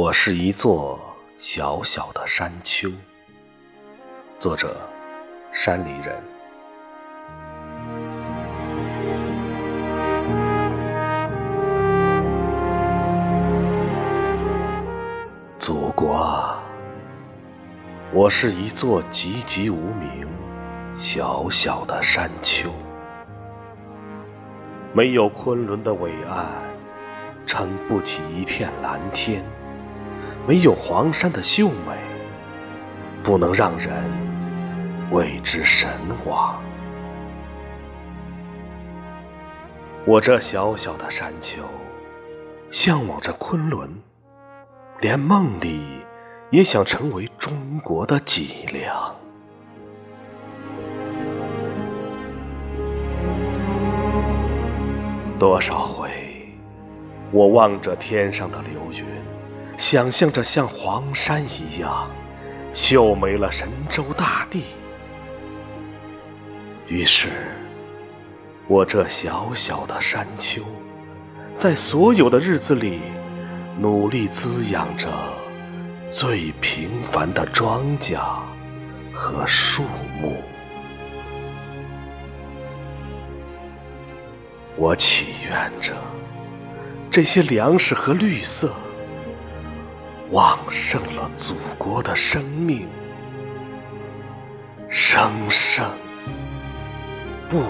我是一座小小的山丘。作者：山里人。祖国啊，我是一座籍籍无名、小小的山丘，没有昆仑的伟岸，撑不起一片蓝天。没有黄山的秀美，不能让人为之神往。我这小小的山丘，向往着昆仑，连梦里也想成为中国的脊梁。多少回，我望着天上的流云。想象着像黄山一样秀美了神州大地，于是，我这小小的山丘，在所有的日子里，努力滋养着最平凡的庄稼和树木。我祈愿着这些粮食和绿色。旺盛了祖国的生命，生生不。